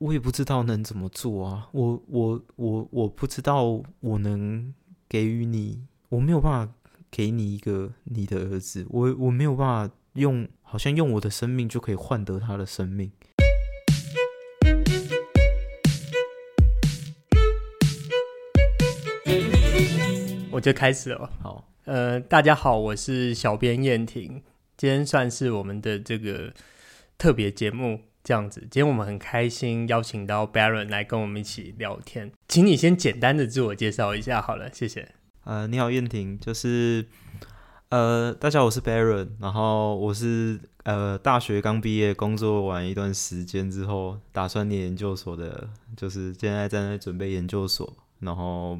我也不知道能怎么做啊，我我我我不知道我能给予你，我没有办法给你一个你的儿子，我我没有办法用，好像用我的生命就可以换得他的生命。我就开始了，好，呃，大家好，我是小编燕婷，今天算是我们的这个特别节目。这样子，今天我们很开心邀请到 Baron 来跟我们一起聊天，请你先简单的自我介绍一下好了，谢谢。呃，你好，燕婷，就是呃，大家好，我是 Baron，然后我是呃大学刚毕业，工作完一段时间之后，打算念研究所的，就是现在正在准备研究所，然后。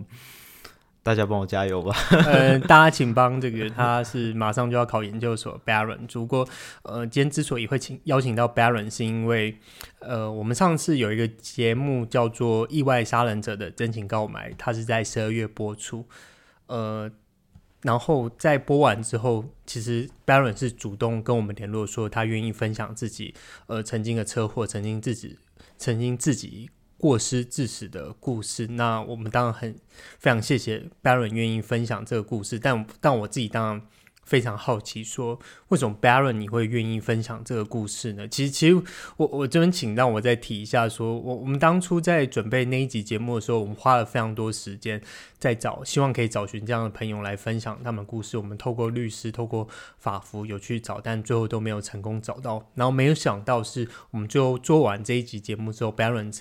大家帮我加油吧！呃，大家请帮这个，他是马上就要考研究所，Baron。不过，呃，今天之所以会请邀请到 Baron，是因为，呃，我们上次有一个节目叫做《意外杀人者的真情告白》，它是在十二月播出。呃，然后在播完之后，其实 Baron 是主动跟我们联络，说他愿意分享自己，呃，曾经的车祸，曾经自己，曾经自己。过失致死的故事，那我们当然很非常谢谢 Baron 愿意分享这个故事，但但我自己当然非常好奇，说为什么 Baron 你会愿意分享这个故事呢？其实，其实我我这边请让我再提一下说，我我们当初在准备那一集节目的时候，我们花了非常多时间在找，希望可以找寻这样的朋友来分享他们故事。我们透过律师、透过法服有去找，但最后都没有成功找到。然后没有想到是我们最后做完这一集节目之后，Baron。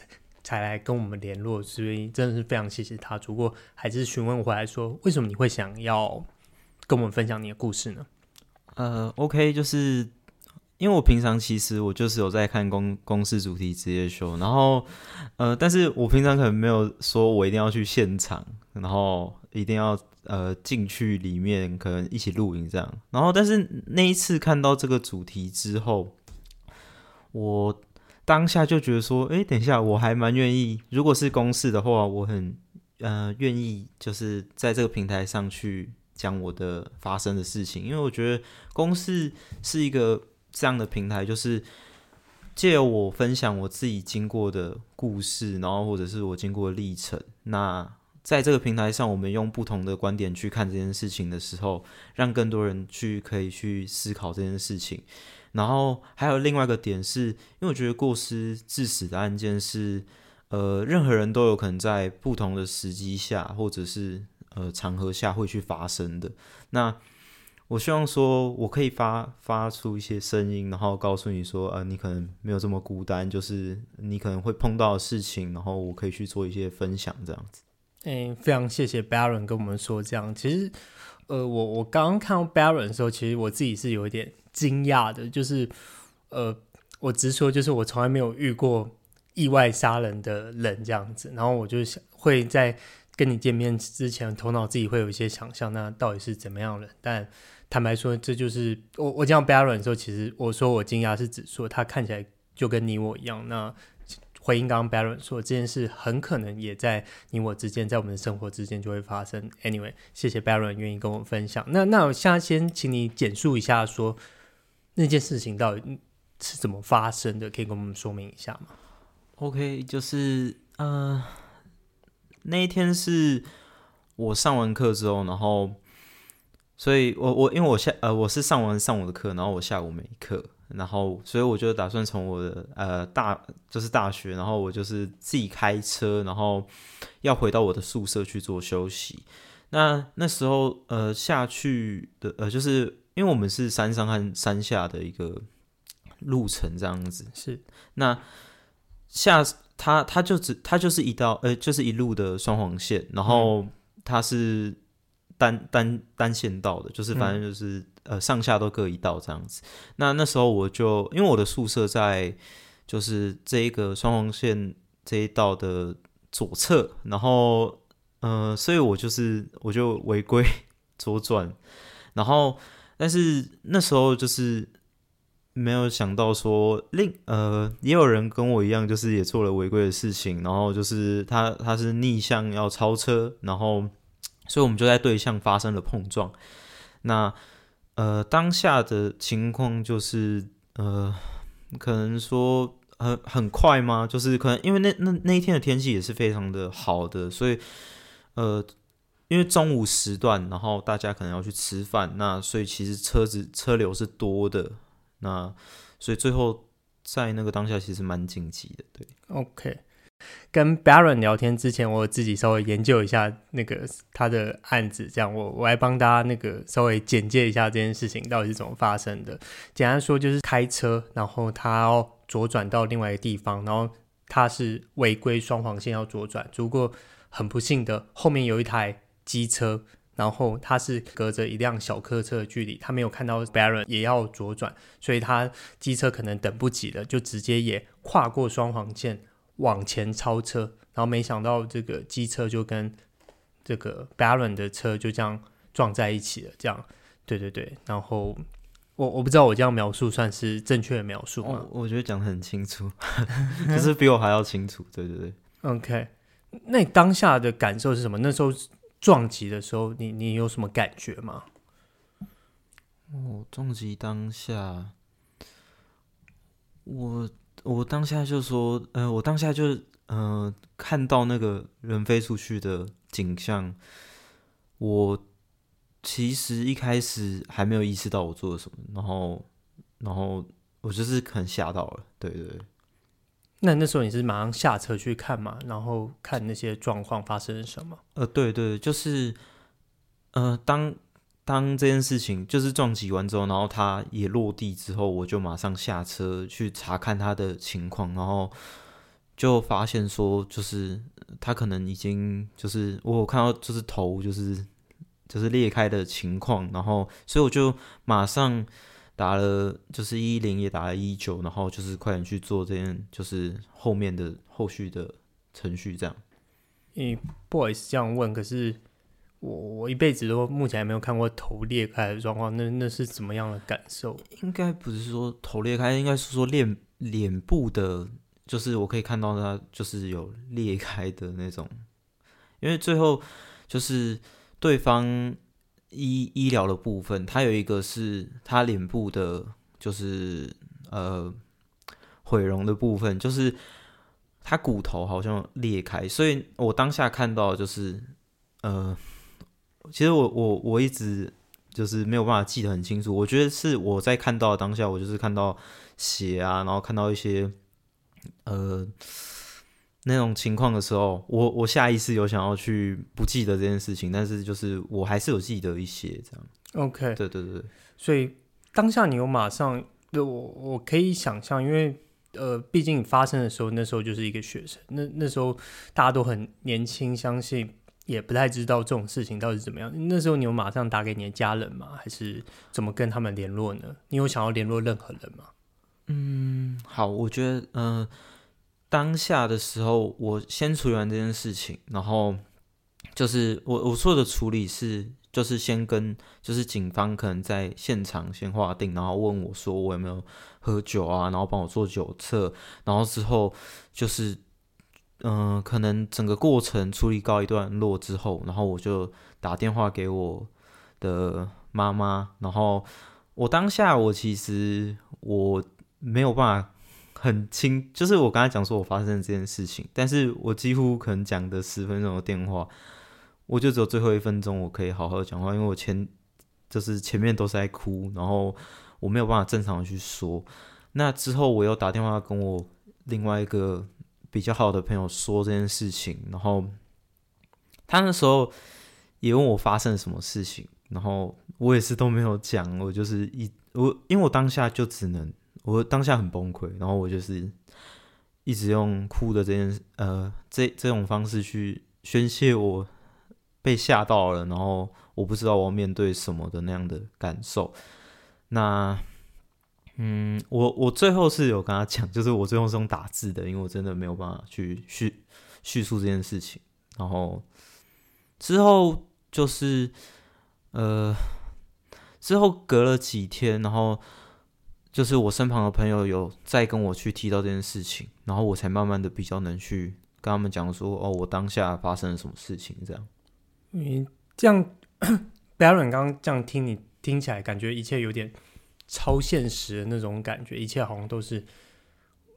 才来跟我们联络，所以真的是非常谢谢他。不过还是询问回来说，为什么你会想要跟我们分享你的故事呢？呃，OK，就是因为我平常其实我就是有在看公公视主题职业秀，然后呃，但是我平常可能没有说我一定要去现场，然后一定要呃进去里面可能一起录影这样。然后但是那一次看到这个主题之后，我。当下就觉得说，哎，等一下，我还蛮愿意。如果是公事的话，我很呃愿意，就是在这个平台上去讲我的发生的事情，因为我觉得公事是一个这样的平台，就是借由我分享我自己经过的故事，然后或者是我经过历程。那在这个平台上，我们用不同的观点去看这件事情的时候，让更多人去可以去思考这件事情。然后还有另外一个点是，因为我觉得过失致死的案件是，呃，任何人都有可能在不同的时机下，或者是呃场合下会去发生的。那我希望说，我可以发发出一些声音，然后告诉你说，呃，你可能没有这么孤单，就是你可能会碰到的事情，然后我可以去做一些分享，这样子。嗯，非常谢谢 Baron 跟我们说这样。其实，呃，我我刚刚看到 Baron 的时候，其实我自己是有一点。惊讶的，就是，呃，我直说，就是我从来没有遇过意外杀人的人这样子，然后我就想会在跟你见面之前，头脑自己会有一些想象，那到底是怎么样的？但坦白说，这就是我我讲 Baron 的时候，其实我说我惊讶是指说他看起来就跟你我一样。那回应刚刚 Baron 说这件事，很可能也在你我之间，在我们的生活之间就会发生。Anyway，谢谢 Baron 愿意跟我分享。那那我现在先请你简述一下说。那件事情到底是怎么发生的？可以跟我们说明一下吗？OK，就是呃，那一天是我上完课之后，然后，所以我我因为我下呃我是上完上午的课，然后我下午没课，然后所以我就打算从我的呃大就是大学，然后我就是自己开车，然后要回到我的宿舍去做休息。那那时候呃下去的呃就是。因为我们是山上和山下的一个路程，这样子是。那下它它就只它就是一道呃就是一路的双黄线，然后它是单单单线道的，就是反正就是、嗯、呃上下都各一道这样子。那那时候我就因为我的宿舍在就是这一个双黄线这一道的左侧，然后呃所以我就是我就违规左转，然后。但是那时候就是没有想到说另呃也有人跟我一样，就是也做了违规的事情，然后就是他他是逆向要超车，然后所以我们就在对向发生了碰撞。那呃当下的情况就是呃可能说很很快吗？就是可能因为那那那一天的天气也是非常的好的，所以呃，因为中午时段，然后大家可能要去吃饭，那所以其实车子车流是多的，那所以最后在那个当下其实蛮紧急的，对，OK。跟 Baron 聊天之前，我自己稍微研究一下那个他的案子，这样我我来帮大家那个稍微简介一下这件事情到底是怎么发生的。简单说就是开车，然后他要左转到另外一个地方，然后他是违规双黄线要左转，如果很不幸的后面有一台机车，然后他是隔着一辆小客车的距离，他没有看到 Baron 也要左转，所以他机车可能等不及了，就直接也跨过双黄线。往前超车，然后没想到这个机车就跟这个 Baron 的车就这样撞在一起了。这样，对对对。然后我我不知道我这样描述算是正确的描述吗？我，我觉得讲的很清楚，就是比我还要清楚。对对对。OK，那你当下的感受是什么？那时候撞击的时候，你你有什么感觉吗？哦，撞击当下，我。我当下就说，呃，我当下就，嗯、呃，看到那个人飞出去的景象，我其实一开始还没有意识到我做了什么，然后，然后我就是很吓到了，对对。那那时候你是马上下车去看嘛，然后看那些状况发生了什么？呃，对对，就是，呃，当。当这件事情就是撞击完之后，然后他也落地之后，我就马上下车去查看他的情况，然后就发现说，就是他可能已经就是我有看到就是头就是就是裂开的情况，然后所以我就马上打了就是一一零也打了一一九，然后就是快点去做这件就是后面的后续的程序这样。嗯，不好意思这样问，可是。我我一辈子都目前还没有看过头裂开的状况，那那是怎么样的感受？应该不是说头裂开，应该是说脸脸部的，就是我可以看到它就是有裂开的那种。因为最后就是对方医医疗的部分，它有一个是他脸部的，就是呃毁容的部分，就是他骨头好像裂开，所以我当下看到就是呃。其实我我我一直就是没有办法记得很清楚。我觉得是我在看到当下，我就是看到血啊，然后看到一些呃那种情况的时候，我我下意识有想要去不记得这件事情，但是就是我还是有记得一些这样。OK，对对对。所以当下你有马上，我我可以想象，因为呃，毕竟发生的时候，那时候就是一个学生，那那时候大家都很年轻，相信。也不太知道这种事情到底是怎么样。那时候你有马上打给你的家人吗？还是怎么跟他们联络呢？你有想要联络任何人吗？嗯，好，我觉得，嗯、呃，当下的时候，我先处理完这件事情，然后就是我我做的处理是，就是先跟就是警方可能在现场先划定，然后问我说我有没有喝酒啊，然后帮我做酒测，然后之后就是。嗯、可能整个过程处理告一段落之后，然后我就打电话给我的妈妈，然后我当下我其实我没有办法很轻，就是我刚才讲说我发生这件事情，但是我几乎可能讲的十分钟的电话，我就只有最后一分钟我可以好好讲话，因为我前就是前面都是在哭，然后我没有办法正常的去说。那之后我又打电话跟我另外一个。比较好的朋友说这件事情，然后他那时候也问我发生了什么事情，然后我也是都没有讲，我就是一我因为我当下就只能我当下很崩溃，然后我就是一直用哭的这件呃这这种方式去宣泄我被吓到了，然后我不知道我要面对什么的那样的感受，那。嗯，我我最后是有跟他讲，就是我最后是用打字的，因为我真的没有办法去叙叙述这件事情。然后之后就是呃，之后隔了几天，然后就是我身旁的朋友有再跟我去提到这件事情，然后我才慢慢的比较能去跟他们讲说，哦，我当下发生了什么事情这样。你这样，Baron 刚刚这样听你听起来，感觉一切有点。超现实的那种感觉，一切好像都是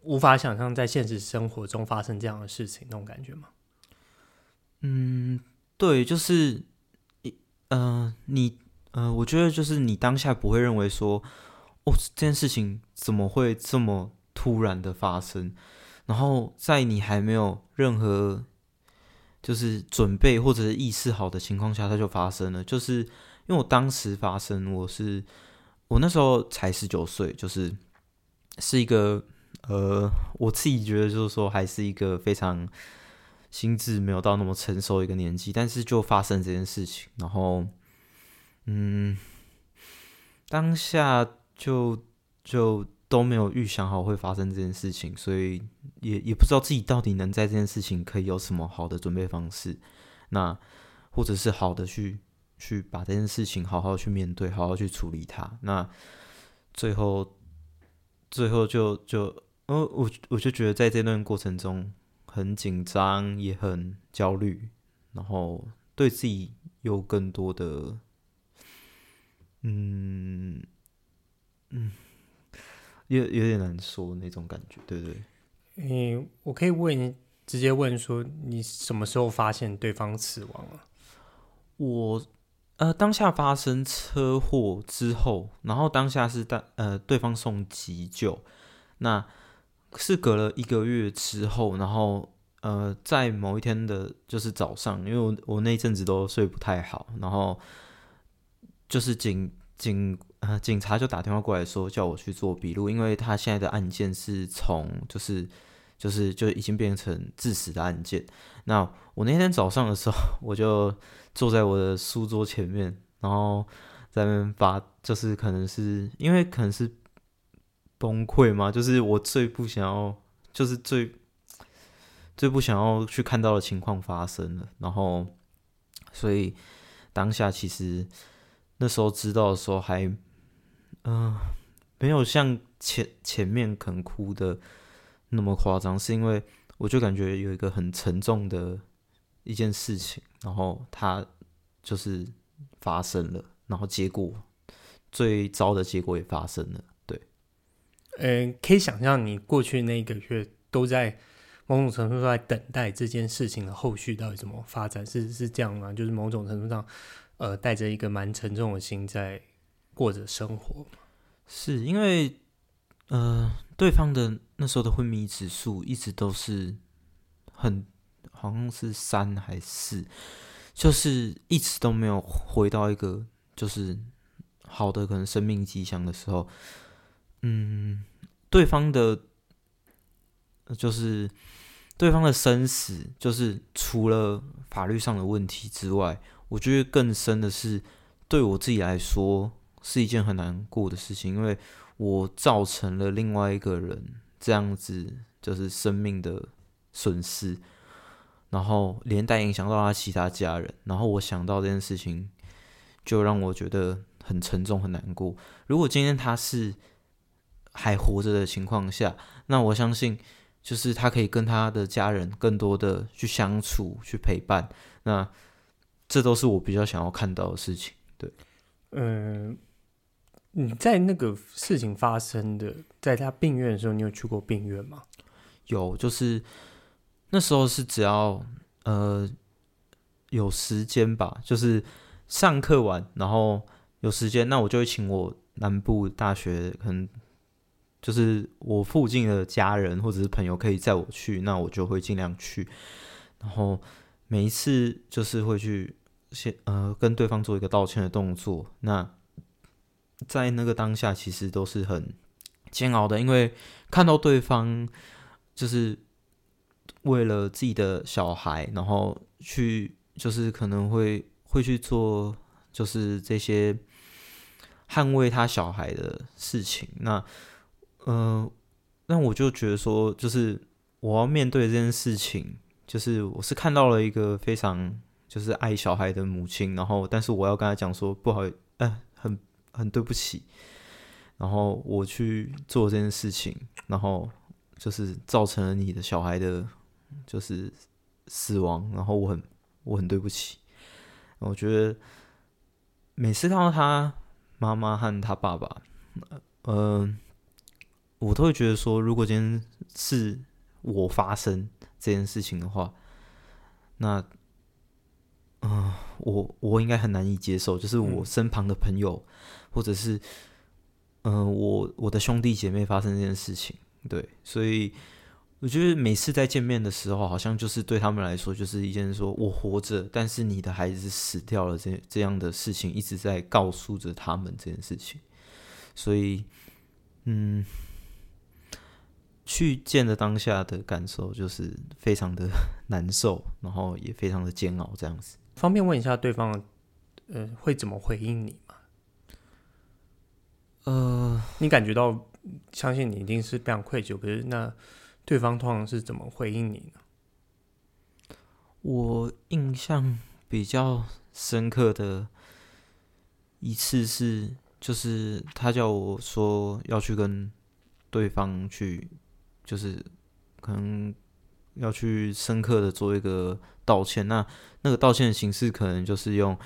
无法想象在现实生活中发生这样的事情，那种感觉吗？嗯，对，就是一，呃，你，呃，我觉得就是你当下不会认为说，这件事情怎么会这么突然的发生？然后在你还没有任何就是准备或者是意识好的情况下，它就发生了。就是因为我当时发生，我是我那时候才十九岁，就是是一个呃，我自己觉得就是说还是一个非常。心智没有到那么成熟一个年纪，但是就发生这件事情，然后，嗯，当下就就都没有预想好会发生这件事情，所以也也不知道自己到底能在这件事情可以有什么好的准备方式，那或者是好的去去把这件事情好好去面对，好好去处理它，那最后最后就就，呃，我我就觉得在这段过程中。很紧张，也很焦虑，然后对自己有更多的，嗯嗯，有有点难说那种感觉，对不对？嗯，我可以问你，直接问说，你什么时候发现对方死亡了？我呃，当下发生车祸之后，然后当下是当呃对方送急救，那。是隔了一个月之后，然后呃，在某一天的，就是早上，因为我我那一阵子都睡不太好，然后就是警警呃警察就打电话过来说叫我去做笔录，因为他现在的案件是从就是就是就已经变成致死的案件。那我那天早上的时候，我就坐在我的书桌前面，然后在那边发，就是可能是因为可能是。崩溃嘛？就是我最不想要，就是最最不想要去看到的情况发生了。然后，所以当下其实那时候知道的时候还，嗯没有像前前面肯哭的那么夸张，是因为我就感觉有一个很沉重的一件事情，然后它就是发生了，然后结果最糟的结果也发生了。对嗯，可以想象你过去那一个月都在某种程度上在等待这件事情的后续到底怎么发展，是是这样吗？就是某种程度上，呃，带着一个蛮沉重的心在过着生活。是因为，呃，对方的那时候的昏迷指数一直都是很，好像是三还是四，就是一直都没有回到一个就是好的可能生命迹象的时候，嗯。对方的，就是对方的生死，就是除了法律上的问题之外，我觉得更深的是，对我自己来说是一件很难过的事情，因为我造成了另外一个人这样子就是生命的损失，然后连带影响到他其他家人，然后我想到这件事情，就让我觉得很沉重、很难过。如果今天他是。还活着的情况下，那我相信，就是他可以跟他的家人更多的去相处、去陪伴。那这都是我比较想要看到的事情。对，嗯，你在那个事情发生的，在他病院的时候，你有去过病院吗？有，就是那时候是只要呃有时间吧，就是上课完，然后有时间，那我就会请我南部大学可能。就是我附近的家人或者是朋友可以载我去，那我就会尽量去。然后每一次就是会去先呃跟对方做一个道歉的动作。那在那个当下其实都是很煎熬的，因为看到对方就是为了自己的小孩，然后去就是可能会会去做就是这些捍卫他小孩的事情。那嗯、呃，那我就觉得说，就是我要面对这件事情，就是我是看到了一个非常就是爱小孩的母亲，然后但是我要跟他讲说不好，哎、很很对不起，然后我去做这件事情，然后就是造成了你的小孩的，就是死亡，然后我很我很对不起，我觉得每次看到他妈妈和他爸爸，嗯、呃。我都会觉得说，如果今天是我发生这件事情的话，那，嗯、呃，我我应该很难以接受，就是我身旁的朋友，嗯、或者是，嗯、呃，我我的兄弟姐妹发生这件事情，对，所以我觉得每次在见面的时候，好像就是对他们来说，就是一件说我活着，但是你的孩子死掉了这这样的事情，一直在告诉着他们这件事情，所以，嗯。去见的当下的感受就是非常的 难受，然后也非常的煎熬，这样子。方便问一下对方，呃，会怎么回应你吗？呃，你感觉到，相信你一定是非常愧疚，可是那对方通常是怎么回应你呢？我印象比较深刻的一次是，就是他叫我说要去跟对方去。就是可能要去深刻的做一个道歉，那那个道歉的形式可能就是用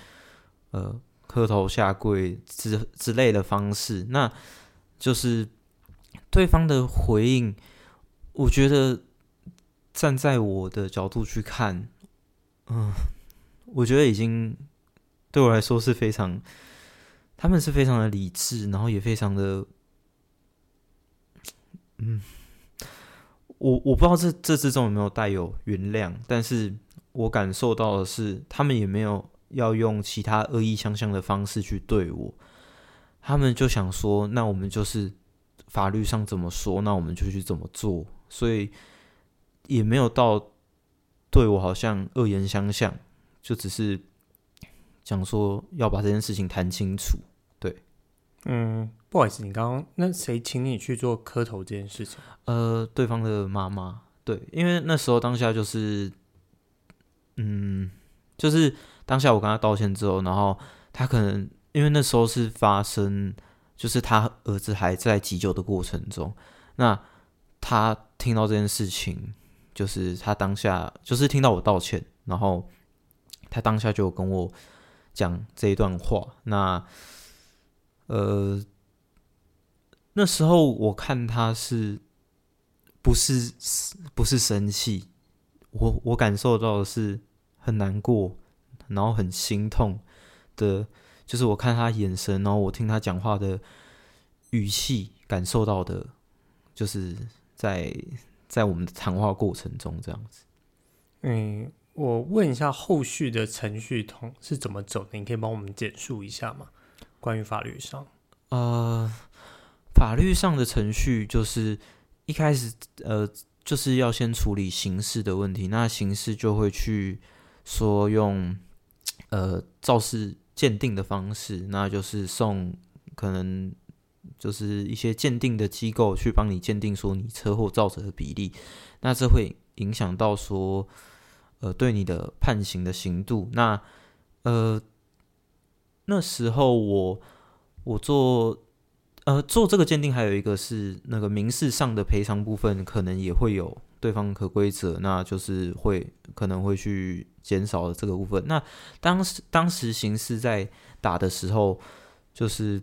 呃磕头下跪之之类的方式，那就是对方的回应，我觉得站在我的角度去看，嗯、我觉得已经对我来说是非常，他们是非常的理智，然后也非常的，嗯。我我不知道这这之中有没有带有原谅，但是我感受到的是，他们也没有要用其他恶意相向的方式去对我，他们就想说，那我们就是法律上怎么说，那我们就去怎么做，所以也没有到对我好像恶言相向，就只是讲说要把这件事情谈清楚，嗯。不好意思，你刚刚那谁请你去做磕头这件事情？呃，对方的妈妈，对，因为那时候当下就是，嗯，就是当下我跟他道歉之后，然后他可能因为那时候是发生，就是他儿子还在急救的过程中，那他听到这件事情，就是他当下就是听到我道歉，然后他当下就跟我讲这一段话，那呃。那时候我看他是不是不是生气，我我感受到的是很难过，然后很心痛的，就是我看他眼神，然后我听他讲话的语气，感受到的，就是在在我们的谈话过程中这样子。嗯，我问一下后续的程序通是怎么走的？你可以帮我们简述一下吗？关于法律上，呃。法律上的程序就是一开始，呃，就是要先处理刑事的问题。那刑事就会去说用，呃，肇事鉴定的方式，那就是送可能就是一些鉴定的机构去帮你鉴定说你车祸造成的比例。那这会影响到说，呃，对你的判刑的刑度。那呃，那时候我我做。呃，做这个鉴定还有一个是那个民事上的赔偿部分，可能也会有对方可规则，那就是会可能会去减少这个部分。那当时当时刑事在打的时候，就是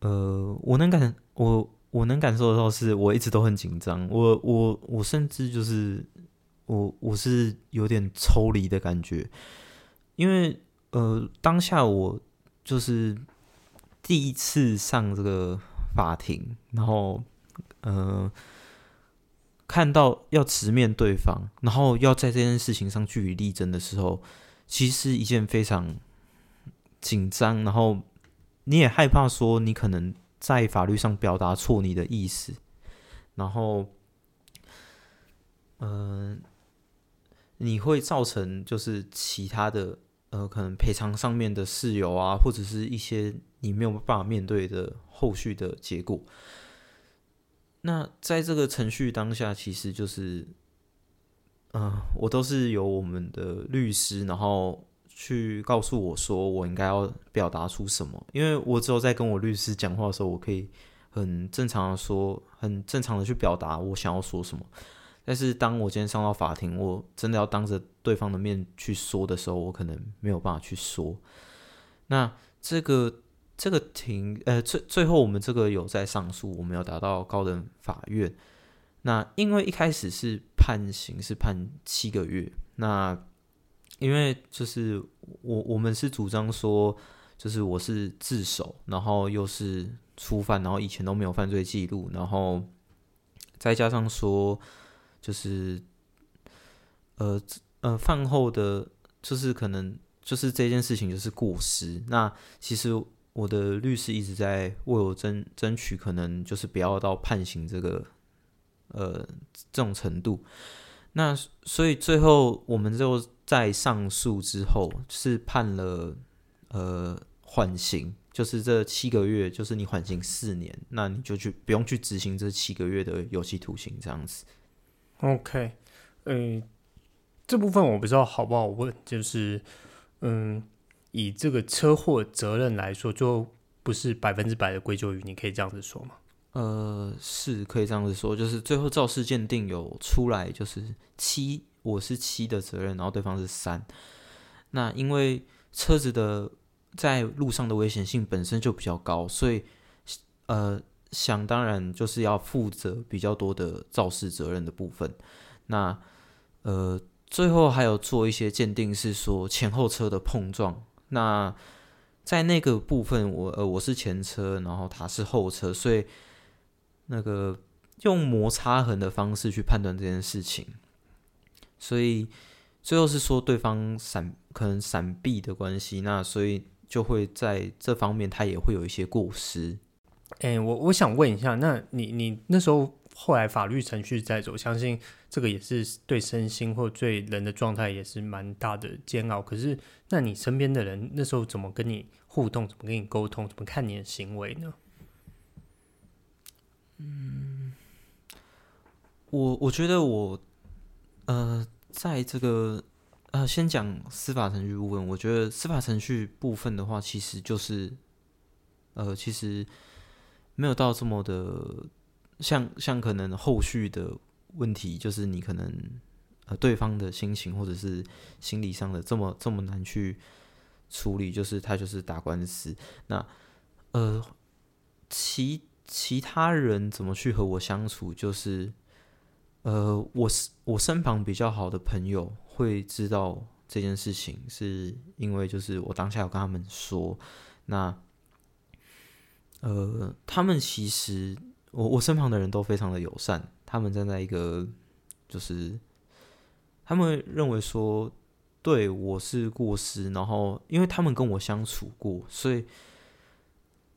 呃，我能感我我能感受到是我一直都很紧张，我我我甚至就是我我是有点抽离的感觉，因为呃当下我就是。第一次上这个法庭，然后，呃，看到要直面对方，然后要在这件事情上据理力争的时候，其实是一件非常紧张，然后你也害怕说你可能在法律上表达错你的意思，然后，嗯、你会造成就是其他的。呃，可能赔偿上面的事由啊，或者是一些你没有办法面对的后续的结果。那在这个程序当下，其实就是，嗯、我都是由我们的律师，然后去告诉我说，我应该要表达出什么。因为我只有在跟我律师讲话的时候，我可以很正常的说，很正常的去表达我想要说什么。但是当我今天上到法庭，我真的要当着对方的面去说的时候，我可能没有办法去说。那这个这个庭，呃，最最后我们这个有在上诉，我们有达到高等法院。那因为一开始是判刑是判七个月，那因为就是我我们是主张说，就是我是自首，然后又是初犯，然后以前都没有犯罪记录，然后再加上说就是呃呃饭后的，就是可能就是这件事情就是过失。那其实我的律师一直在为我争争取，可能就是不要到判刑这个。呃，这种程度，那所以最后我们就在上诉之后是判了呃缓刑，就是这七个月，就是你缓刑四年，那你就去不用去执行这七个月的有期徒刑这样子。OK，嗯，这部分我不知道好不好问，就是嗯，以这个车祸责任来说，就不是百分之百的归咎于你，可以这样子说吗？呃，是可以这样子说，就是最后肇事鉴定有出来，就是七，我是七的责任，然后对方是三。那因为车子的在路上的危险性本身就比较高，所以呃，想当然就是要负责比较多的肇事责任的部分。那呃，最后还有做一些鉴定，是说前后车的碰撞。那在那个部分我，呃我是前车，然后他是后车，所以。那个用摩擦痕的方式去判断这件事情，所以最后是说对方闪可能闪避的关系，那所以就会在这方面他也会有一些过失。哎、我我想问一下，那你你那时候后来法律程序在走，相信这个也是对身心或对人的状态也是蛮大的煎熬。可是，那你身边的人那时候怎么跟你互动，怎么跟你沟通，怎么看你的行为呢？嗯，我我觉得我，呃，在这个呃，先讲司法程序部分。我觉得司法程序部分的话，其实就是，呃，其实没有到这么的像像可能后续的问题，就是你可能呃对方的心情或者是心理上的这么这么难去处理，就是他就是打官司。那呃，其。其他人怎么去和我相处？就是，呃，我是我身旁比较好的朋友会知道这件事情，是因为就是我当下有跟他们说，那，呃，他们其实我我身旁的人都非常的友善，他们站在一个就是，他们认为说对我是过失，然后因为他们跟我相处过，所以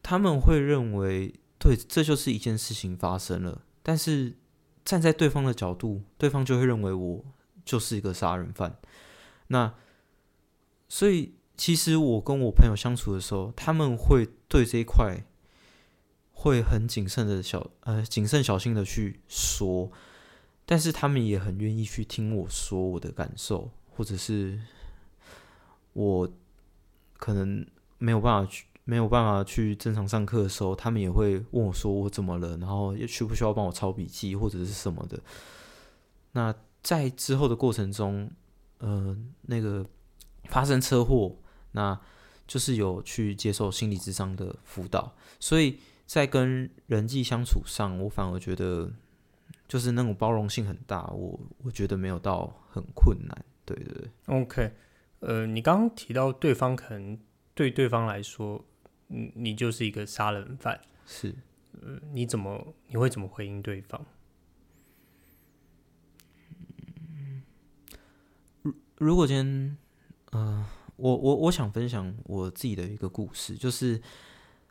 他们会认为。对，这就是一件事情发生了，但是站在对方的角度，对方就会认为我就是一个杀人犯。那所以，其实我跟我朋友相处的时候，他们会对这一块会很谨慎的小呃谨慎小心的去说，但是他们也很愿意去听我说我的感受，或者是我可能没有办法去。没有办法去正常上课的时候，他们也会问我说我怎么了，然后也需不需要帮我抄笔记或者是什么的。那在之后的过程中，呃，那个发生车祸，那就是有去接受心理智商的辅导，所以在跟人际相处上，我反而觉得就是那种包容性很大，我我觉得没有到很困难。对对对，OK，呃，你刚刚提到对方可能对对方来说。你你就是一个杀人犯，是，呃，你怎么你会怎么回应对方？如如果今天，呃，我我我想分享我自己的一个故事，就是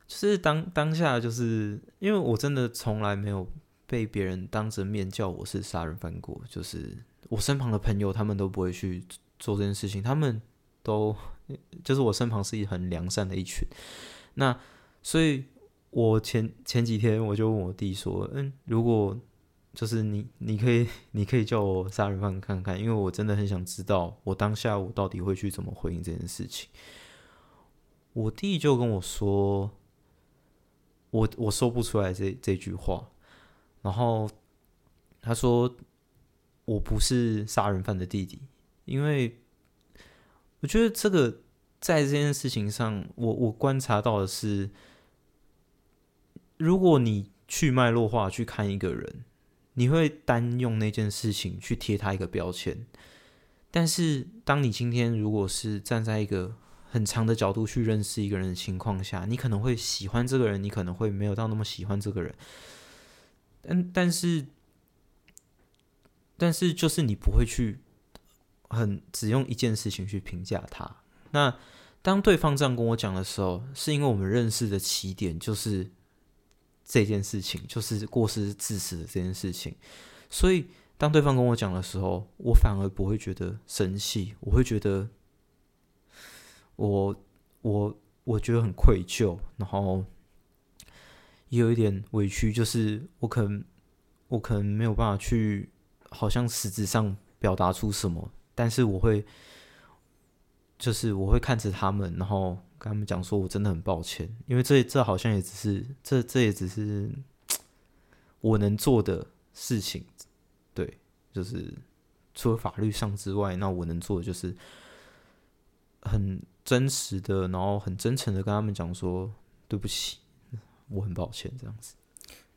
就是当当下，就是因为我真的从来没有被别人当着面叫我是杀人犯过，就是我身旁的朋友他们都不会去做这件事情，他们都就是我身旁是一很良善的一群。那，所以我前前几天我就问我弟说：“嗯，如果就是你，你可以，你可以叫我杀人犯看看，因为我真的很想知道，我当下我到底会去怎么回应这件事情。”我弟就跟我说：“我我说不出来这这句话。”然后他说：“我不是杀人犯的弟弟，因为我觉得这个。”在这件事情上，我我观察到的是，如果你去脉络化去看一个人，你会单用那件事情去贴他一个标签。但是，当你今天如果是站在一个很长的角度去认识一个人的情况下，你可能会喜欢这个人，你可能会没有到那么喜欢这个人。但但是，但是就是你不会去很只用一件事情去评价他。那当对方这样跟我讲的时候，是因为我们认识的起点就是这件事情，就是过失致死的这件事情，所以。当对方跟我讲的时候，我反而不会觉得生气，我会觉得我我我觉得很愧疚，然后也有一点委屈，就是我可能我可能没有办法去，好像实质上表达出什么，但是我会就是我会看着他们，然后跟他们讲说，我真的很抱歉，因为这这好像也只是这这也只是我能做的事情。对，就是除了法律上之外，那我能做的就是很真实的，然后很真诚的跟他们讲说对不起，我很抱歉这样子。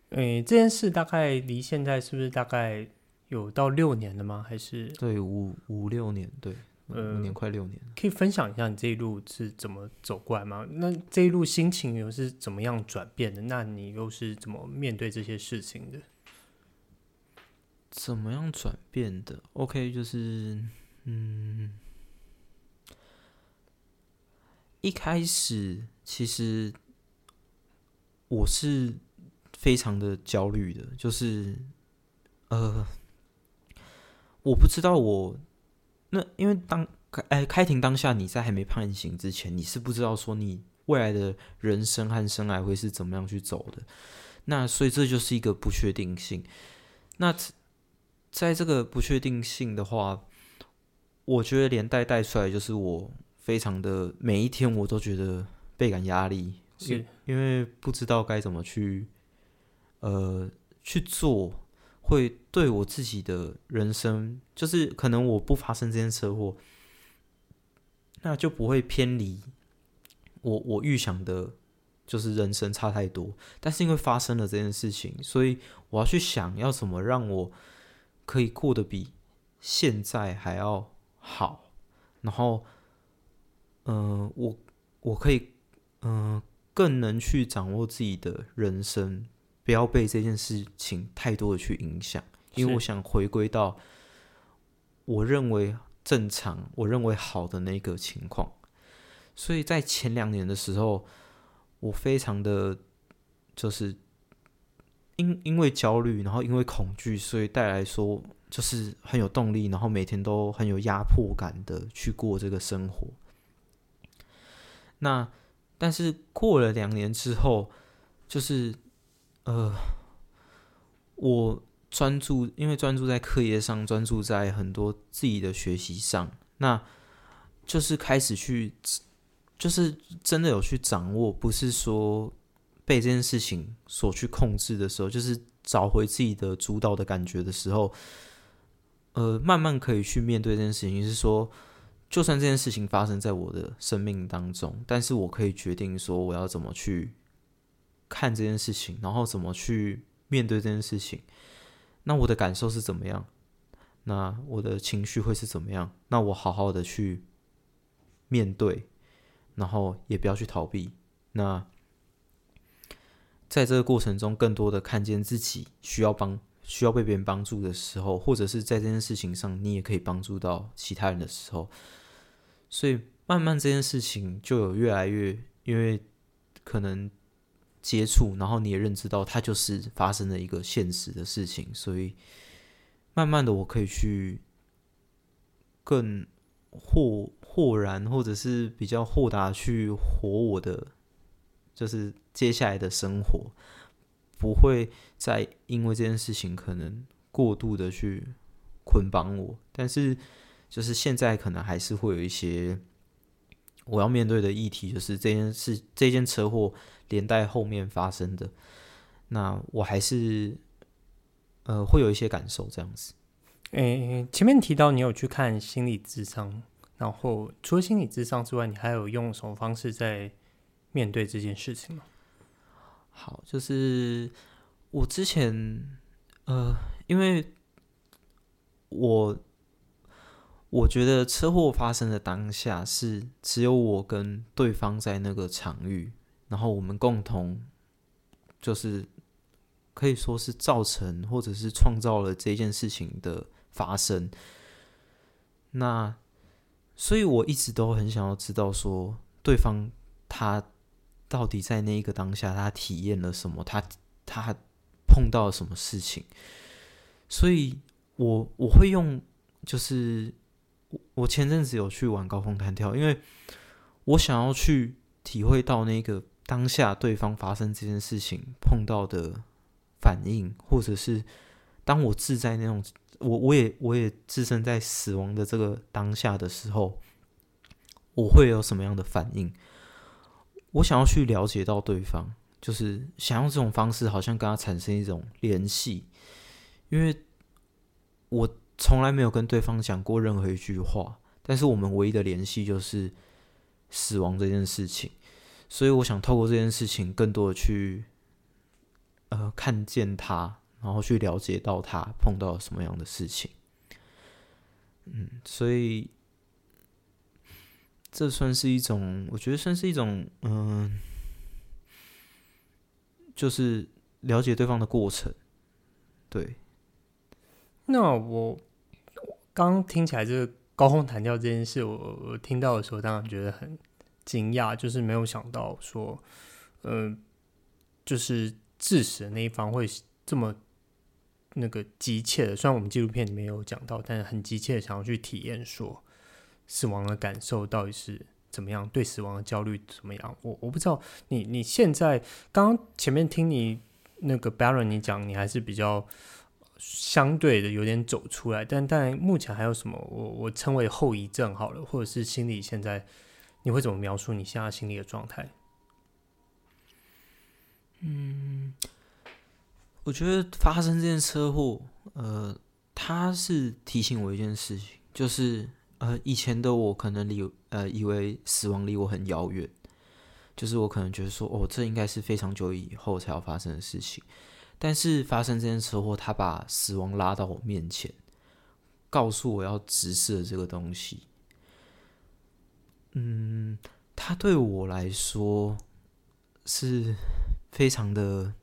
诶，这件事大概离现在是不是大概有到六年了吗？还是对五五六年？对，呃，五年快六年。可以分享一下你这一路是怎么走过来吗？那这一路心情又是怎么样转变的？那你又是怎么面对这些事情的？怎么样转变的？OK，就是，嗯，一开始其实我是非常的焦虑的，就是，呃，我不知道我那因为当开哎开庭当下，你在还没判刑之前，你是不知道说你未来的人生和生涯会是怎么样去走的，那所以这就是一个不确定性，那。在这个不确定性的话，我觉得连带带出来就是我非常的每一天我都觉得倍感压力，是因为不知道该怎么去呃去做，会对我自己的人生，就是可能我不发生这件车祸，那就不会偏离我我预想的，就是人生差太多。但是因为发生了这件事情，所以我要去想要怎么让我。可以过得比现在还要好，然后，嗯、呃，我我可以，嗯、呃，更能去掌握自己的人生，不要被这件事情太多的去影响，因为我想回归到我认为正常、我认为好的那个情况。所以在前两年的时候，我非常的，就是。因因为焦虑，然后因为恐惧，所以带来说就是很有动力，然后每天都很有压迫感的去过这个生活。那但是过了两年之后，就是呃，我专注，因为专注在课业上，专注在很多自己的学习上，那就是开始去，就是真的有去掌握，不是说。被这件事情所去控制的时候，就是找回自己的主导的感觉的时候，呃，慢慢可以去面对这件事情。就是说，就算这件事情发生在我的生命当中，但是我可以决定说我要怎么去看这件事情，然后怎么去面对这件事情。那我的感受是怎么样？那我的情绪会是怎么样？那我好好的去面对，然后也不要去逃避。那。在这个过程中，更多的看见自己需要帮、需要被别人帮助的时候，或者是在这件事情上，你也可以帮助到其他人的时候，所以慢慢这件事情就有越来越，因为可能接触，然后你也认知到它就是发生了一个现实的事情，所以慢慢的我可以去更豁豁然，或者是比较豁达去活我的。就是接下来的生活不会再因为这件事情可能过度的去捆绑我，但是就是现在可能还是会有一些我要面对的议题，就是这件事这件车祸连带后面发生的，那我还是呃会有一些感受这样子。诶，前面提到你有去看心理智商，然后除了心理智商之外，你还有用什么方式在面对这件事情吗？好，就是我之前呃，因为我我觉得车祸发生的当下是只有我跟对方在那个场域，然后我们共同就是可以说是造成或者是创造了这件事情的发生。那所以我一直都很想要知道说对方他到底在那一个当下他体验了什么，他他碰到了什么事情，所以我我会用就是我前阵子有去玩高空弹跳，因为我想要去体会到那个当下对方发生这件事情碰到的反应，或者是当我自在那种。我我也我也置身在死亡的这个当下的时候，我会有什么样的反应？我想要去了解到对方，就是想用这种方式，好像跟他产生一种联系。因为我从来没有跟对方讲过任何一句话，但是我们唯一的联系就是死亡这件事情。所以我想透过这件事情，更多的去呃看见他。然后去了解到他碰到什么样的事情，嗯，所以这算是一种，我觉得算是一种，嗯，就是了解对方的过程。对。那我刚听起来这个高空弹跳这件事，我我听到的时候当然觉得很惊讶，就是没有想到说，嗯，就是致死的那一方会这么。那个急切的，虽然我们纪录片里面有讲到，但是很急切的想要去体验说死亡的感受到底是怎么样，对死亡的焦虑怎么样？我我不知道你你现在刚刚前面听你那个 Baron 你讲，你还是比较相对的有点走出来，但但目前还有什么？我我称为后遗症好了，或者是心理现在你会怎么描述你现在心理的状态？嗯。我觉得发生这件车祸，呃，它是提醒我一件事情，就是呃，以前的我可能离呃以为死亡离我很遥远，就是我可能觉得说，哦，这应该是非常久以后才要发生的事情。但是发生这件车祸，他把死亡拉到我面前，告诉我要直视这个东西，嗯，他对我来说是非常的。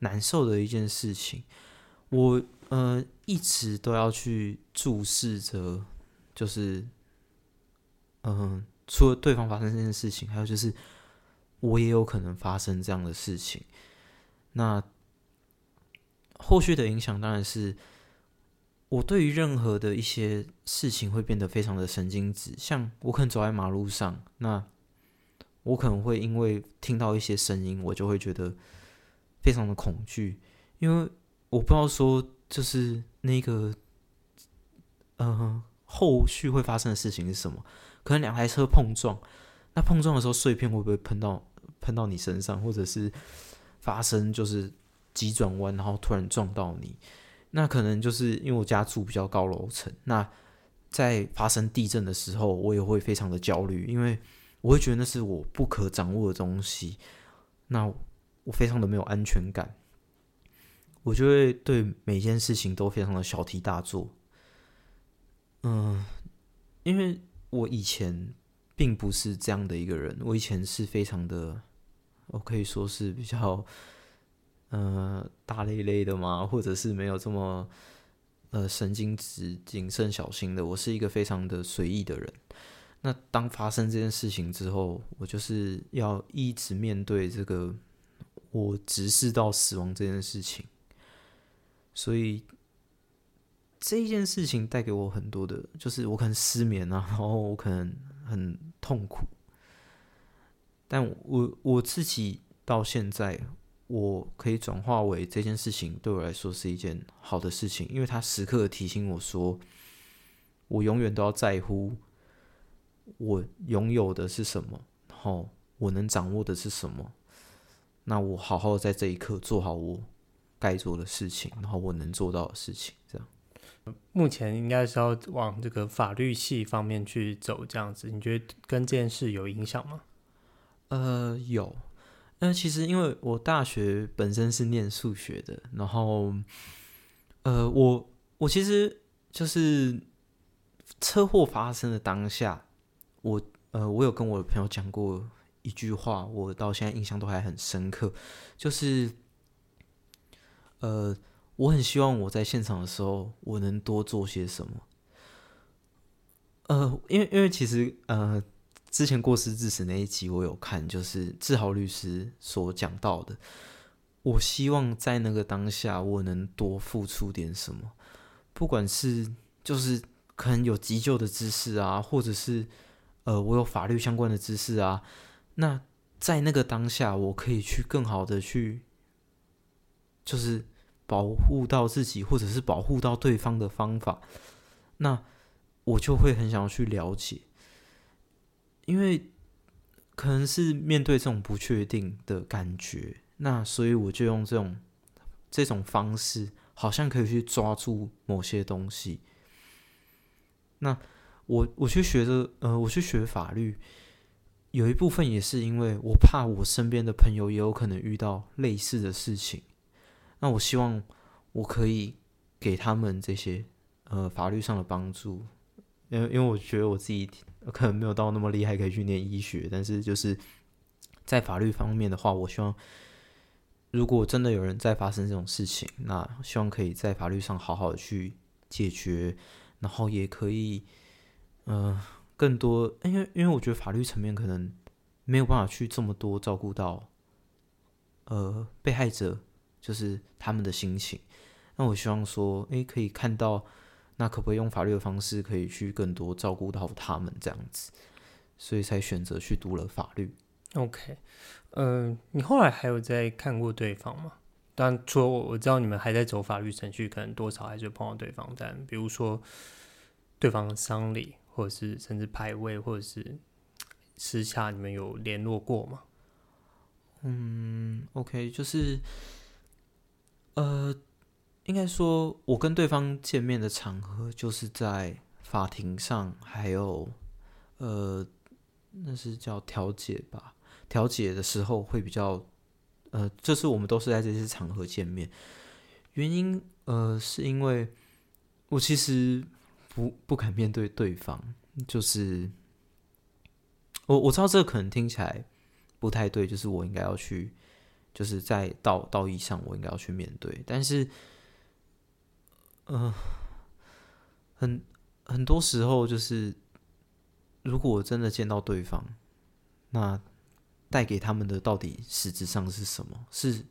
难受的一件事情，我呃一直都要去注视着，就是嗯、除了对方发生这件事情，还有就是我也有可能发生这样的事情。那后续的影响当然是，我对于任何的一些事情会变得非常的神经质。像我可能走在马路上，那我可能会因为听到一些声音，我就会觉得。非常的恐惧，因为我不知道说就是那个，嗯、呃，后续会发生的事情是什么？可能两台车碰撞，那碰撞的时候碎片会不会喷到喷到你身上，或者是发生就是急转弯，然后突然撞到你？那可能就是因为我家住比较高楼层，那在发生地震的时候，我也会非常的焦虑，因为我会觉得那是我不可掌握的东西。那我非常的没有安全感，我就会对每件事情都非常的小题大做。嗯，因为我以前并不是这样的一个人，我以前是非常的，我可以说是比较，呃，大咧咧的嘛，或者是没有这么，呃，神经质、谨慎、小心的。我是一个非常的随意的人。那当发生这件事情之后，我就是要一直面对这个。我直视到死亡这件事情，所以这一件事情带给我很多的，就是我可能失眠啊，然后我可能很痛苦。但我我自己到现在，我可以转化为这件事情对我来说是一件好的事情，因为它时刻提醒我说，我永远都要在乎我拥有的是什么，然后我能掌握的是什么。那我好好在这一刻做好我该做的事情，然后我能做到的事情，这样。目前应该是要往这个法律系方面去走，这样子，你觉得跟这件事有影响吗？呃，有。那其实因为我大学本身是念数学的，然后，呃，我我其实就是车祸发生的当下，我呃，我有跟我的朋友讲过一句话，我到现在印象都还很深刻，就是，呃，我很希望我在现场的时候，我能多做些什么。呃，因为因为其实呃。之前过失致死那一集我有看，就是志豪律师所讲到的。我希望在那个当下，我能多付出点什么，不管是就是可能有急救的知识啊，或者是呃我有法律相关的知识啊。那在那个当下，我可以去更好的去，就是保护到自己，或者是保护到对方的方法，那我就会很想要去了解。因为可能是面对这种不确定的感觉，那所以我就用这种这种方式，好像可以去抓住某些东西。那我我去学的，呃，我去学法律，有一部分也是因为我怕我身边的朋友也有可能遇到类似的事情。那我希望我可以给他们这些呃法律上的帮助，因为因为我觉得我自己。可能没有到那么厉害，可以去念医学，但是就是在法律方面的话，我希望如果真的有人在发生这种事情，那希望可以在法律上好好的去解决，然后也可以，嗯、呃，更多，因为因为我觉得法律层面可能没有办法去这么多照顾到，呃，被害者就是他们的心情，那我希望说，诶，可以看到。那可不可以用法律的方式，可以去更多照顾到他们这样子，所以才选择去读了法律。OK，嗯、呃，你后来还有在看过对方吗？当然，除了我，我知道你们还在走法律程序，可能多少还是碰到对方，但比如说对方的丧礼，或者是甚至排位，或者是私下，你们有联络过吗？嗯，OK，就是呃。应该说，我跟对方见面的场合就是在法庭上，还有呃，那是叫调解吧？调解的时候会比较，呃，就是我们都是在这些场合见面。原因呃，是因为我其实不不敢面对对方，就是我我知道这个可能听起来不太对，就是我应该要去，就是在道道义上我应该要去面对，但是。嗯、很很多时候就是，如果我真的见到对方，那带给他们的到底实质上是什么？是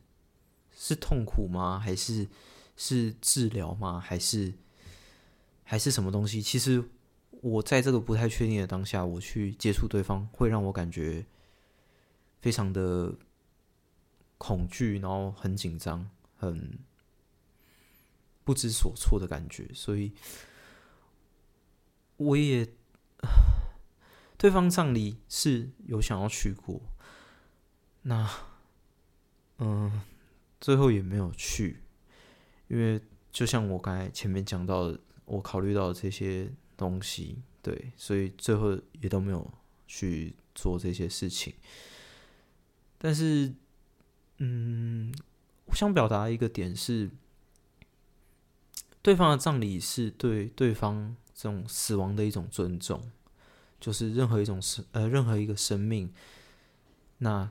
是痛苦吗？还是是治疗吗？还是还是什么东西？其实我在这个不太确定的当下，我去接触对方，会让我感觉非常的恐惧，然后很紧张，很。不知所措的感觉，所以我也对方葬礼是有想要去过，那嗯，最后也没有去，因为就像我刚才前面讲到的，我考虑到这些东西，对，所以最后也都没有去做这些事情。但是，嗯，我想表达一个点是。对方的葬礼是对对方这种死亡的一种尊重，就是任何一种生呃任何一个生命，那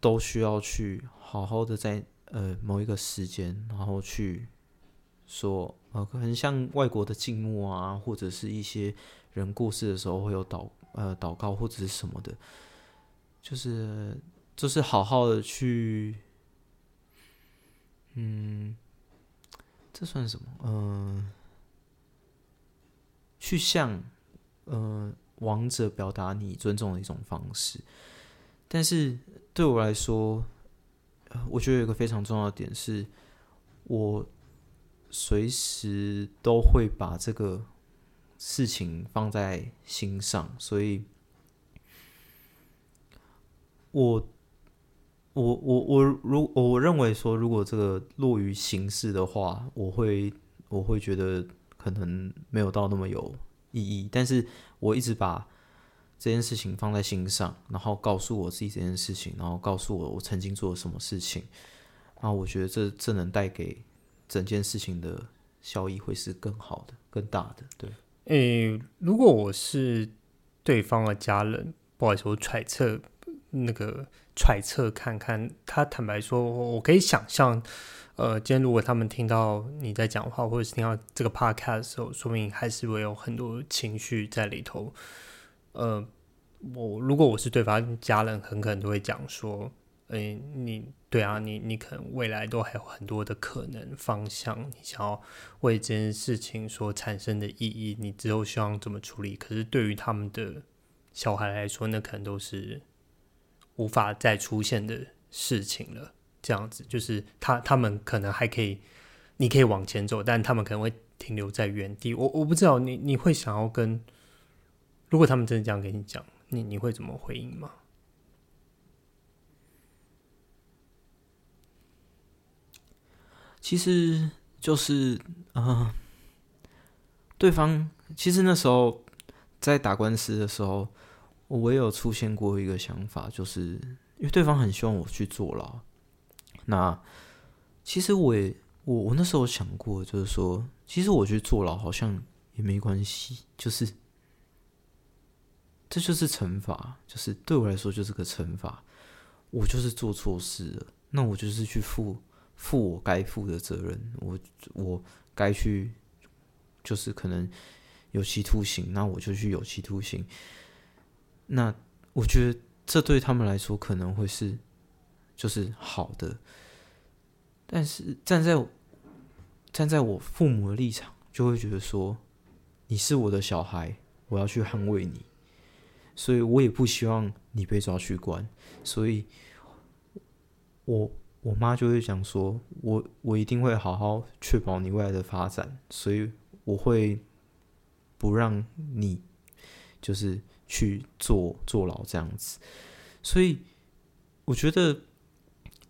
都需要去好好的在呃某一个时间，然后去说呃可能像外国的静默啊，或者是一些人过世的时候会有祷呃祷告或者是什么的，就是就是好好的去嗯。这算什么？嗯、呃，去向呃王者表达你尊重的一种方式。但是对我来说，我觉得有一个非常重要的点是，我随时都会把这个事情放在心上，所以我。我我我如我认为说，如果这个落于形式的话，我会我会觉得可能没有到那么有意义，但是我一直把这件事情放在心上，然后告诉我自己这件事情，然后告诉我我曾经做了什么事情，然后我觉得这这能带给整件事情的效益会是更好的、更大的。对，诶，如果我是对方的家人，不好意思，我揣测那个揣测看看，他坦白说，我可以想象。呃，今天如果他们听到你在讲话，或者是听到这个 podcast 的时候，说明还是会有很多情绪在里头。呃，我如果我是对方家人，很可能都会讲说，诶、你对啊，你你可能未来都还有很多的可能方向，你想要为这件事情所产生的意义，你之后希望怎么处理？可是对于他们的小孩来说，那可能都是无法再出现的事情了。这样子就是他，他们可能还可以，你可以往前走，但他们可能会停留在原地。我我不知道你你会想要跟，如果他们真的这样跟你讲，你你会怎么回应吗？其实就是啊、对方其实那时候在打官司的时候，我也有出现过一个想法，就是因为对方很希望我去坐牢。那其实我也我我那时候想过，就是说，其实我去坐牢好像也没关系，就是这就是惩罚，就是对我来说就是个惩罚。我就是做错事了，那我就是去负负我该负的责任。我我该去就是可能有期徒刑，那我就去有期徒刑。那我觉得这对他们来说可能会是。就是好的，但是站在站在我父母的立场，就会觉得说，你是我的小孩，我要去捍卫你，所以我也不希望你被抓去关，所以我我妈就会讲说，我我一定会好好确保你未来的发展，所以我会不让你就是去坐坐牢这样子，所以我觉得。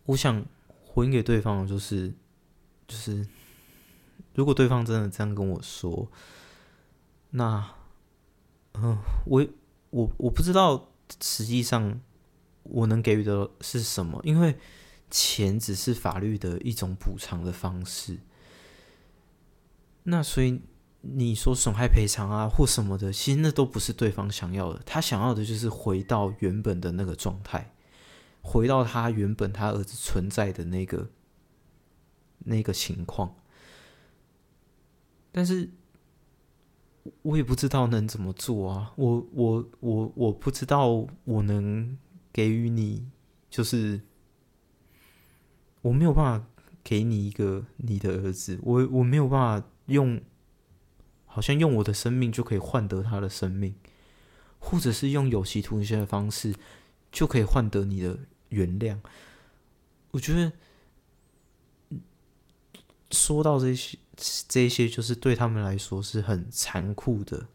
我想回应给对方的就是，就是如果对方真的这样跟我说，那，嗯、我我我不知道实际上我能给予的是什么，因为钱只是法律的一种补偿的方式。那所以你说损害赔偿啊或什么的，其实那都不是对方想要的，他想要的就是回到原本的那个状态。回到他原本他儿子存在的那个那个情况，但是我也不知道能怎么做啊！我我我我不知道我能给予你，就是我没有办法给你一个你的儿子，我我没有办法用，好像用我的生命就可以换得他的生命，或者是用有期徒刑的方式。就可以换得你的原谅。我觉得说到这些，这些就是对他们来说是很残酷的，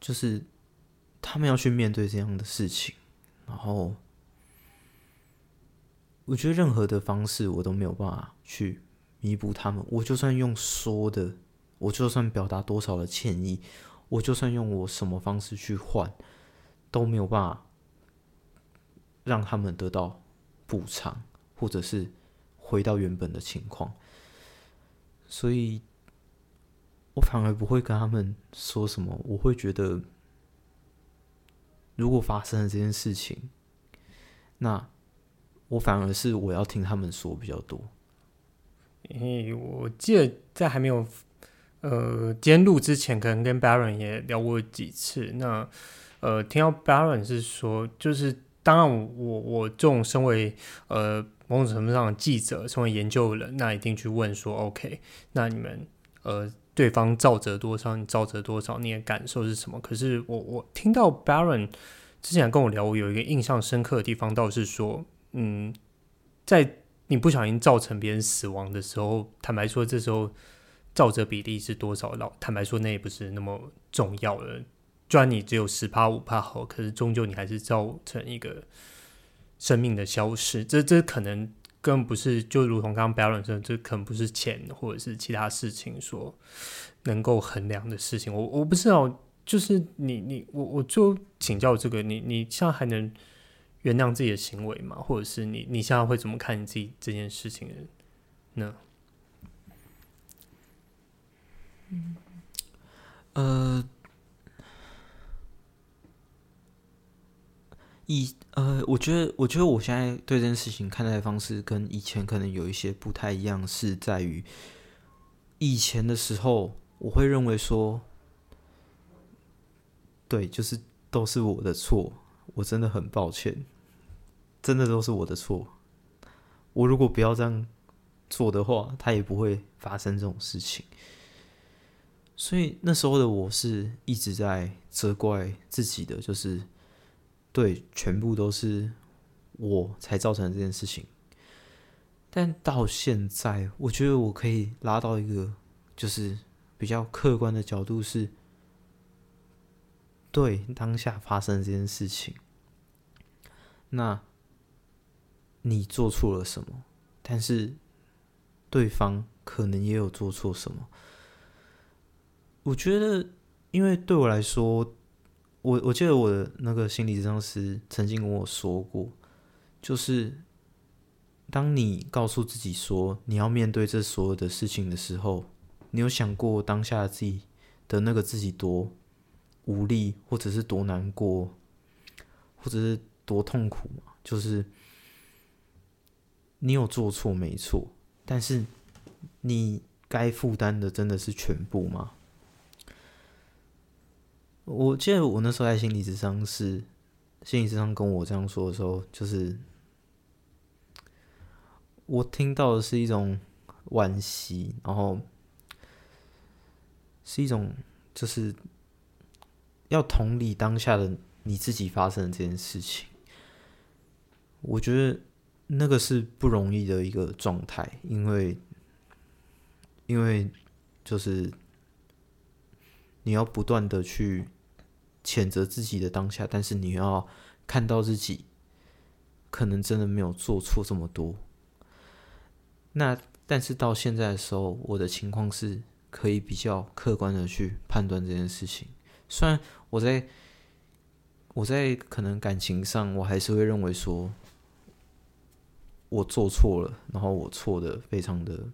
就是他们要去面对这样的事情。然后，我觉得任何的方式我都没有办法去弥补他们。我就算用说的，我就算表达多少的歉意，我就算用我什么方式去换。都没有办法让他们得到补偿，或者是回到原本的情况，所以我反而不会跟他们说什么。我会觉得，如果发生了这件事情，那我反而是我要听他们说比较多。诶，我记得在还没有呃今天录之前，可能跟 Baron 也聊过几次。那呃，听到 Baron 是说，就是当然我，我这种身为呃某种程度上的记者，身为研究人，那一定去问说，OK，那你们呃对方造责多少？你造责多少？你的感受是什么？可是我我听到 Baron 之前跟我聊，我有一个印象深刻的地方，倒是说，嗯，在你不小心造成别人死亡的时候，坦白说，这时候肇责比例是多少？老坦白说，那也不是那么重要的。虽然你只有十趴五趴好，可是终究你还是造成一个生命的消失。这这可能更不是就如同刚刚 Baron 说，这可能不是钱或者是其他事情所能够衡量的事情。我我不知道，就是你你我我就请教这个，你你现在还能原谅自己的行为吗？或者是你你现在会怎么看你自己这件事情呢？嗯，呃。以呃，我觉得，我觉得我现在对这件事情看待的方式跟以前可能有一些不太一样，是在于以前的时候，我会认为说，对，就是都是我的错，我真的很抱歉，真的都是我的错。我如果不要这样做的话，他也不会发生这种事情。所以那时候的我是一直在责怪自己的，就是。对，全部都是我才造成这件事情。但到现在，我觉得我可以拉到一个就是比较客观的角度是，对当下发生这件事情。那你做错了什么？但是对方可能也有做错什么。我觉得，因为对我来说。我我记得我的那个心理咨商师曾经跟我说过，就是当你告诉自己说你要面对这所有的事情的时候，你有想过当下自己的那个自己多无力，或者是多难过，或者是多痛苦吗？就是你有做错没错，但是你该负担的真的是全部吗？我记得我那时候在心理咨商是心理咨商跟我这样说的时候，就是我听到的是一种惋惜，然后是一种就是要同理当下的你自己发生的这件事情。我觉得那个是不容易的一个状态，因为因为就是你要不断的去。谴责自己的当下，但是你要看到自己可能真的没有做错这么多。那但是到现在的时候，我的情况是可以比较客观的去判断这件事情。虽然我在我在可能感情上，我还是会认为说我做错了，然后我错的非常的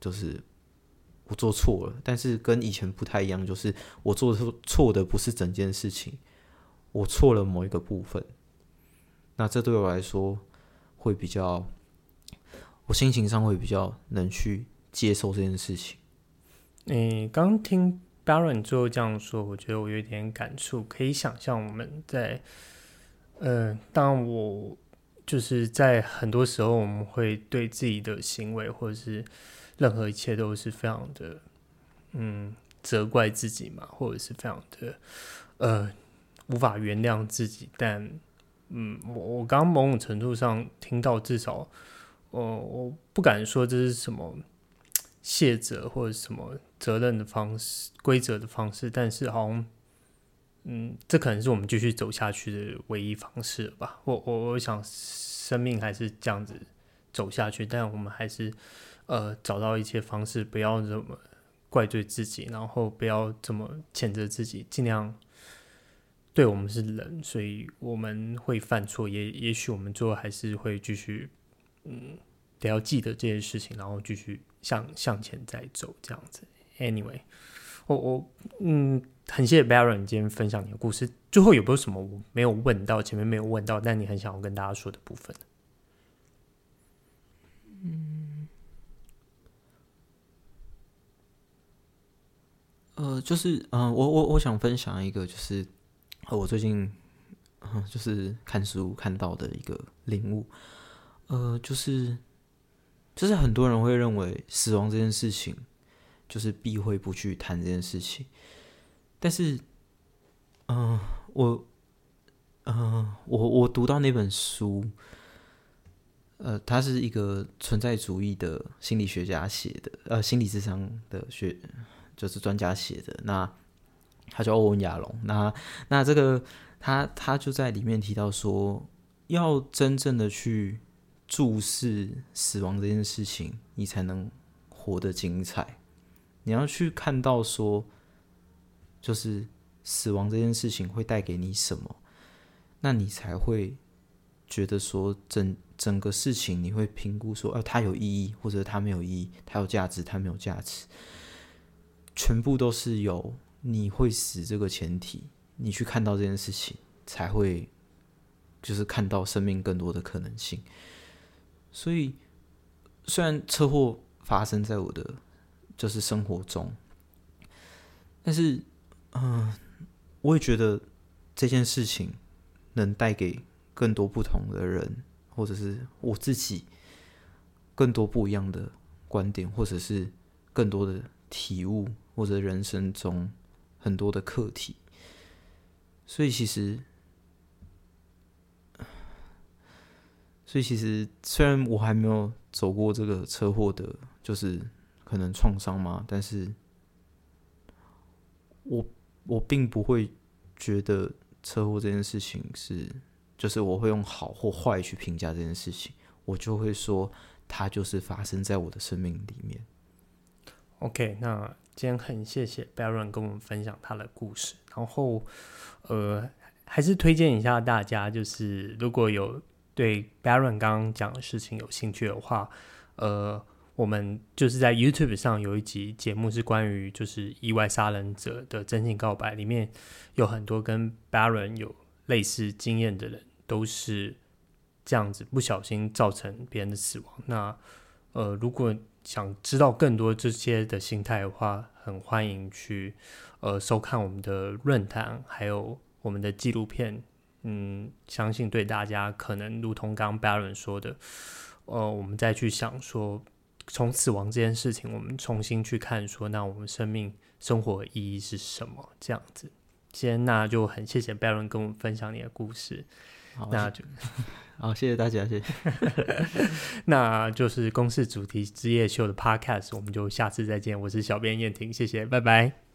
就是。我做错了，但是跟以前不太一样，就是我做错错的不是整件事情，我错了某一个部分。那这对我来说会比较，我心情上会比较能去接受这件事情。你刚听 Baron 最后这样说，我觉得我有点感触，可以想象我们在，呃，当我就是在很多时候，我们会对自己的行为或者是。任何一切都是非常的，嗯，责怪自己嘛，或者是非常的，呃，无法原谅自己。但，嗯，我我刚某种程度上听到，至少，呃，我不敢说这是什么卸责或者什么责任的方式、规则的方式，但是好像，嗯，这可能是我们继续走下去的唯一方式吧。我我我想，生命还是这样子走下去，但我们还是。呃，找到一些方式，不要这么怪罪自己，然后不要这么谴责自己，尽量对我们是人，所以我们会犯错，也也许我们最后还是会继续，嗯，得要记得这件事情，然后继续向向前再走，这样子。Anyway，我我嗯，很谢谢 Baron 今天分享你的故事。最后有没有什么我没有问到，前面没有问到，但你很想要跟大家说的部分？嗯。呃，就是嗯、我我我想分享一个，就是我最近嗯、就是看书看到的一个领悟，呃，就是就是很多人会认为死亡这件事情就是避讳不去谈这件事情，但是嗯、呃，我嗯、呃，我我读到那本书，呃，他是一个存在主义的心理学家写的，呃，心理智商的学。就是专家写的，那他叫欧文亚龙，那那这个他他就在里面提到说，要真正的去注视死亡这件事情，你才能活得精彩。你要去看到说，就是死亡这件事情会带给你什么，那你才会觉得说整整个事情你会评估说，啊，它有意义，或者它没有意义，它有价值，它没有价值，全部都是有你会死这个前提，你去看到这件事情，才会就是看到生命更多的可能性。所以，虽然车祸发生在我的就是生活中，但是，嗯、我也觉得这件事情能带给更多不同的人，或者是我自己更多不一样的观点，或者是更多的体悟，或者人生中很多的课题。所以，其实。所以其实，虽然我还没有走过这个车祸的，就是可能创伤嘛，但是我我并不会觉得车祸这件事情是，就是我会用好或坏去评价这件事情，我就会说它就是发生在我的生命里面。OK，那今天很谢谢 Baron 跟我们分享他的故事，然后呃，还是推荐一下大家，就是如果有。对 Baron 刚刚讲的事情有兴趣的话，呃，我们就是在 YouTube 上有一集节目是关于就是意外杀人者的真情告白，里面有很多跟 Baron 有类似经验的人，都是这样子不小心造成别人的死亡。那呃，如果想知道更多这些的心态的话，很欢迎去呃收看我们的论坛，还有我们的纪录片。嗯，相信对大家可能如同刚刚 Baron 说的，呃，我们再去想说，从死亡这件事情，我们重新去看说，那我们生命生活意义是什么？这样子，今天那就很谢谢 Baron 跟我们分享你的故事，那就 好，谢谢大家，谢谢，那就是公司主题之夜秀的 Podcast，我们就下次再见，我是小编燕婷，谢谢，拜拜。